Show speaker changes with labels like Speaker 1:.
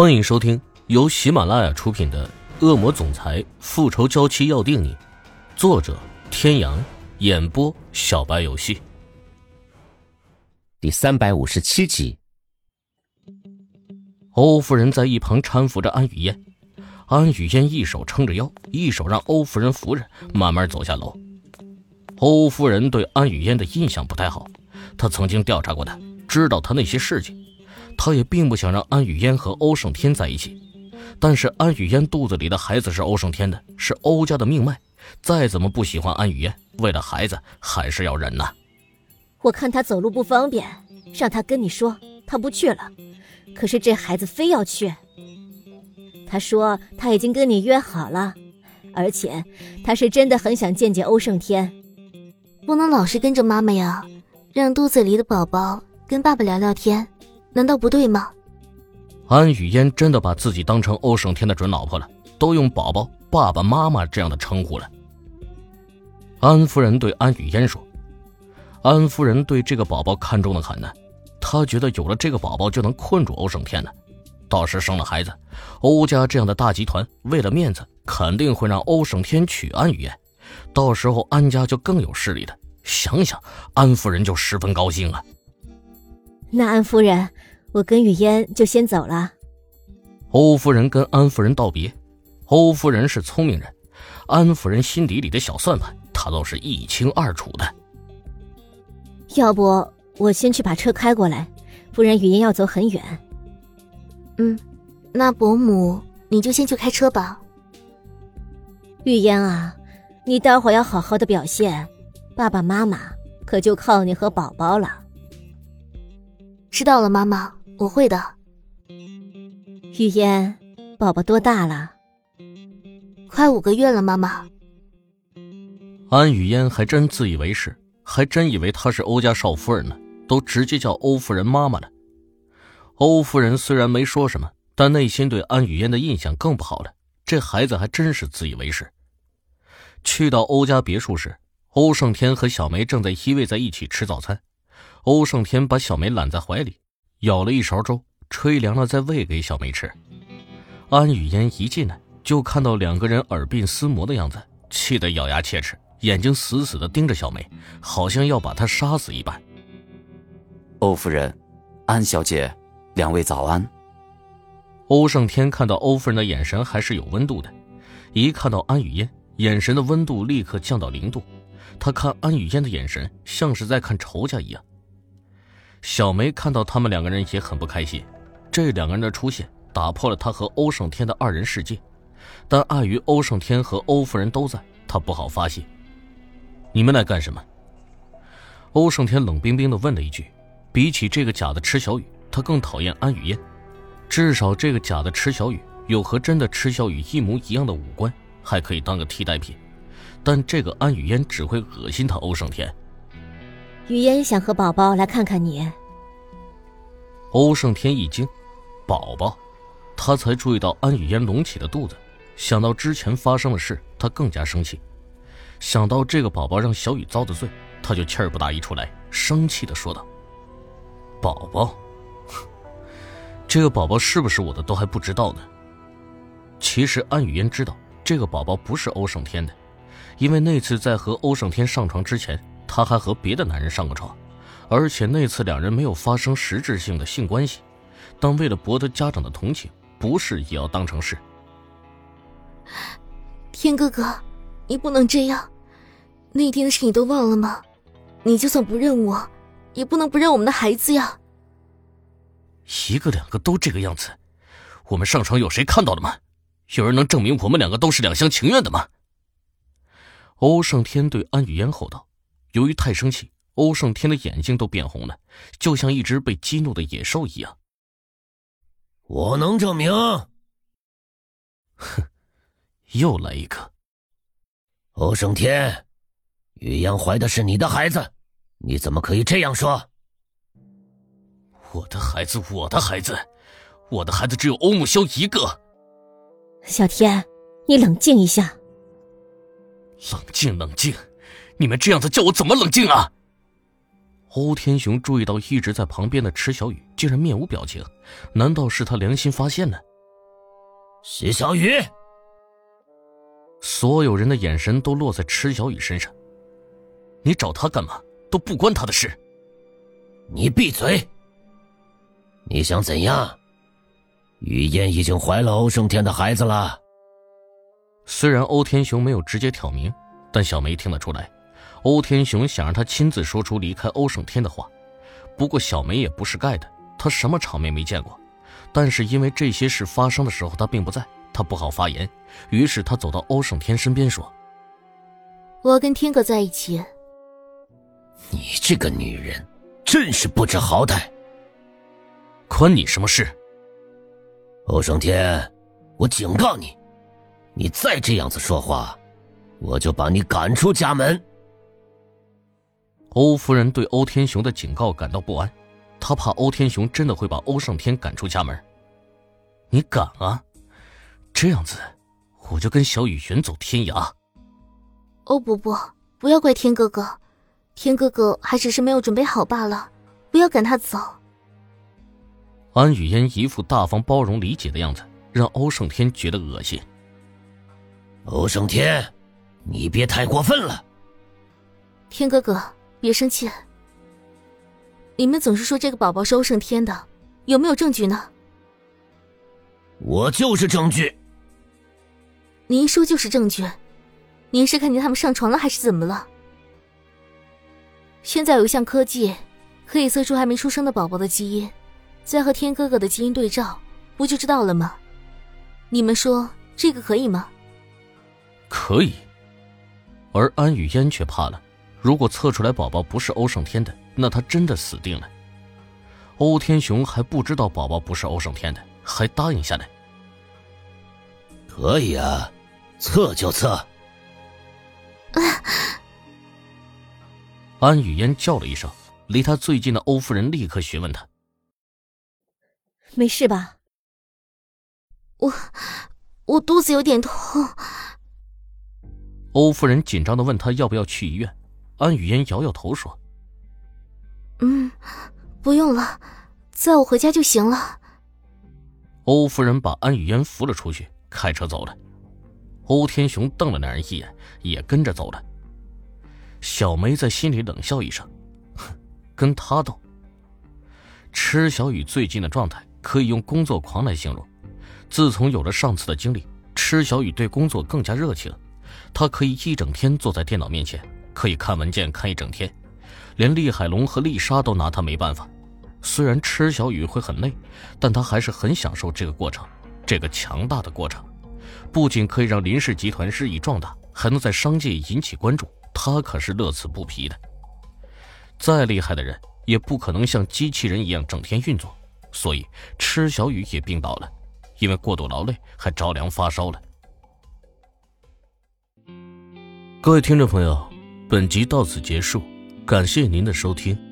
Speaker 1: 欢迎收听由喜马拉雅出品的《恶魔总裁复仇娇妻要定你》，作者：天阳，演播：小白游戏。
Speaker 2: 第三百五十七集。
Speaker 1: 欧夫人在一旁搀扶着安雨嫣，安雨嫣一手撑着腰，一手让欧夫人扶着，慢慢走下楼。欧夫人对安雨嫣的印象不太好，她曾经调查过她，知道她那些事情。他也并不想让安雨嫣和欧胜天在一起，但是安雨嫣肚子里的孩子是欧胜天的，是欧家的命脉。再怎么不喜欢安雨嫣，为了孩子还是要忍呐。
Speaker 3: 我看他走路不方便，让他跟你说，他不去了。可是这孩子非要去。他说他已经跟你约好了，而且他是真的很想见见欧胜天。
Speaker 4: 不能老是跟着妈妈呀，让肚子里的宝宝跟爸爸聊聊天。难道不对吗？
Speaker 1: 安雨嫣真的把自己当成欧胜天的准老婆了，都用宝宝、爸爸妈妈这样的称呼了。安夫人对安雨嫣说：“安夫人对这个宝宝看中的很呢，她觉得有了这个宝宝就能困住欧胜天了。到时生了孩子，欧家这样的大集团为了面子，肯定会让欧胜天娶安雨嫣，到时候安家就更有势力了。想想，安夫人就十分高兴啊。”
Speaker 3: 那安夫人，我跟雨嫣就先走了。
Speaker 1: 欧夫人跟安夫人道别。欧夫人是聪明人，安夫人心底里的小算盘，她都是一清二楚的。
Speaker 3: 要不我先去把车开过来，不然雨嫣要走很远。
Speaker 4: 嗯，那伯母你就先去开车吧。
Speaker 3: 雨嫣啊，你待会儿要好好的表现，爸爸妈妈可就靠你和宝宝了。
Speaker 4: 知道了，妈妈，我会的。
Speaker 3: 雨嫣，宝宝多大了？
Speaker 4: 快五个月了，妈妈。
Speaker 1: 安雨嫣还真自以为是，还真以为她是欧家少夫人呢，都直接叫欧夫人妈妈了。欧夫人虽然没说什么，但内心对安雨嫣的印象更不好了。这孩子还真是自以为是。去到欧家别墅时，欧胜天和小梅正在依偎在一起吃早餐。欧胜天把小梅揽在怀里，舀了一勺粥，吹凉了再喂给小梅吃。安雨嫣一进来就看到两个人耳鬓厮磨的样子，气得咬牙切齿，眼睛死死地盯着小梅，好像要把她杀死一般。
Speaker 5: 欧夫人，安小姐，两位早安。
Speaker 1: 欧胜天看到欧夫人的眼神还是有温度的，一看到安雨嫣，眼神的温度立刻降到零度。他看安雨嫣的眼神像是在看仇家一样。小梅看到他们两个人也很不开心，这两个人的出现打破了她和欧胜天的二人世界，但碍于欧胜天和欧夫人都在，她不好发泄。你们来干什么？欧胜天冷冰冰的问了一句。比起这个假的池小雨，他更讨厌安雨嫣。至少这个假的池小雨有和真的池小雨一模一样的五官，还可以当个替代品。但这个安雨嫣只会恶心他欧胜天。
Speaker 3: 雨嫣想和宝宝来看看你。
Speaker 1: 欧胜天一惊，宝宝，他才注意到安雨嫣隆起的肚子，想到之前发生的事，他更加生气。想到这个宝宝让小雨遭的罪，他就气儿不打一处来，生气的说道：“宝宝，这个宝宝是不是我的都还不知道呢。”其实安雨嫣知道这个宝宝不是欧胜天的，因为那次在和欧胜天上床之前。他还和别的男人上过床，而且那次两人没有发生实质性的性关系，但为了博得家长的同情，不是也要当成是。
Speaker 4: 天哥哥，你不能这样，那天的事你都忘了吗？你就算不认我，也不能不认我们的孩子呀。
Speaker 1: 一个两个都这个样子，我们上床有谁看到了吗？有人能证明我们两个都是两厢情愿的吗？欧胜天对安雨嫣吼道。由于太生气，欧胜天的眼睛都变红了，就像一只被激怒的野兽一样。
Speaker 6: 我能证明。
Speaker 1: 哼，又来一个。
Speaker 6: 欧胜天，雨嫣怀的是你的孩子，你怎么可以这样说？
Speaker 1: 我的孩子，我的孩子，我的孩子只有欧木萧一个。
Speaker 3: 小天，你冷静一下。
Speaker 1: 冷静，冷静。你们这样子叫我怎么冷静啊？欧天雄注意到一直在旁边的池小雨竟然面无表情，难道是他良心发现了？
Speaker 6: 徐小雨。
Speaker 1: 所有人的眼神都落在池小雨身上。你找他干嘛？都不关他的事。
Speaker 6: 你闭嘴！你想怎样？雨燕已经怀了欧胜天的孩子了。
Speaker 1: 虽然欧天雄没有直接挑明，但小梅听得出来，欧天雄想让他亲自说出离开欧胜天的话。不过小梅也不是盖的，她什么场面没见过。但是因为这些事发生的时候她并不在，她不好发言。于是她走到欧胜天身边说：“
Speaker 4: 我要跟天哥在一起。”
Speaker 6: 你这个女人，真是不知好歹！
Speaker 1: 关你什么事？
Speaker 6: 欧胜天，我警告你，你再这样子说话，我就把你赶出家门。
Speaker 1: 欧夫人对欧天雄的警告感到不安，她怕欧天雄真的会把欧胜天赶出家门。你敢啊？这样子，我就跟小雨远走天涯。
Speaker 4: 欧伯伯，不要怪天哥哥。天哥哥还只是没有准备好罢了，不要赶他走。
Speaker 1: 安雨嫣一副大方、包容、理解的样子，让欧胜天觉得恶心。
Speaker 6: 欧胜天，你别太过分了。
Speaker 4: 天哥哥，别生气。你们总是说这个宝宝是欧胜天的，有没有证据呢？
Speaker 6: 我就是证据。
Speaker 4: 您说就是证据，您是看见他们上床了，还是怎么了？现在有一项科技，可以测出还没出生的宝宝的基因，再和天哥哥的基因对照，不就知道了吗？你们说这个可以吗？
Speaker 1: 可以。而安雨嫣却怕了，如果测出来宝宝不是欧胜天的，那他真的死定了。欧天雄还不知道宝宝不是欧胜天的，还答应下来。
Speaker 6: 可以啊，测就测。
Speaker 4: 啊！
Speaker 1: 安雨嫣叫了一声，离他最近的欧夫人立刻询问他：“
Speaker 3: 没事吧？”“
Speaker 4: 我，我肚子有点痛。”
Speaker 1: 欧夫人紧张的问他要不要去医院。安雨嫣摇摇头说：“
Speaker 4: 嗯，不用了，载我回家就行了。”
Speaker 1: 欧夫人把安雨嫣扶了出去，开车走了。欧天雄瞪了那人一眼，也跟着走了。小梅在心里冷笑一声：“哼，跟他斗。”池小雨最近的状态可以用工作狂来形容。自从有了上次的经历，池小雨对工作更加热情。他可以一整天坐在电脑面前，可以看文件看一整天，连厉海龙和丽莎都拿他没办法。虽然池小雨会很累，但他还是很享受这个过程，这个强大的过程，不仅可以让林氏集团日益壮大，还能在商界引起关注。他可是乐此不疲的。再厉害的人也不可能像机器人一样整天运作，所以池小雨也病倒了，因为过度劳累还着凉发烧了。各位听众朋友，本集到此结束，感谢您的收听。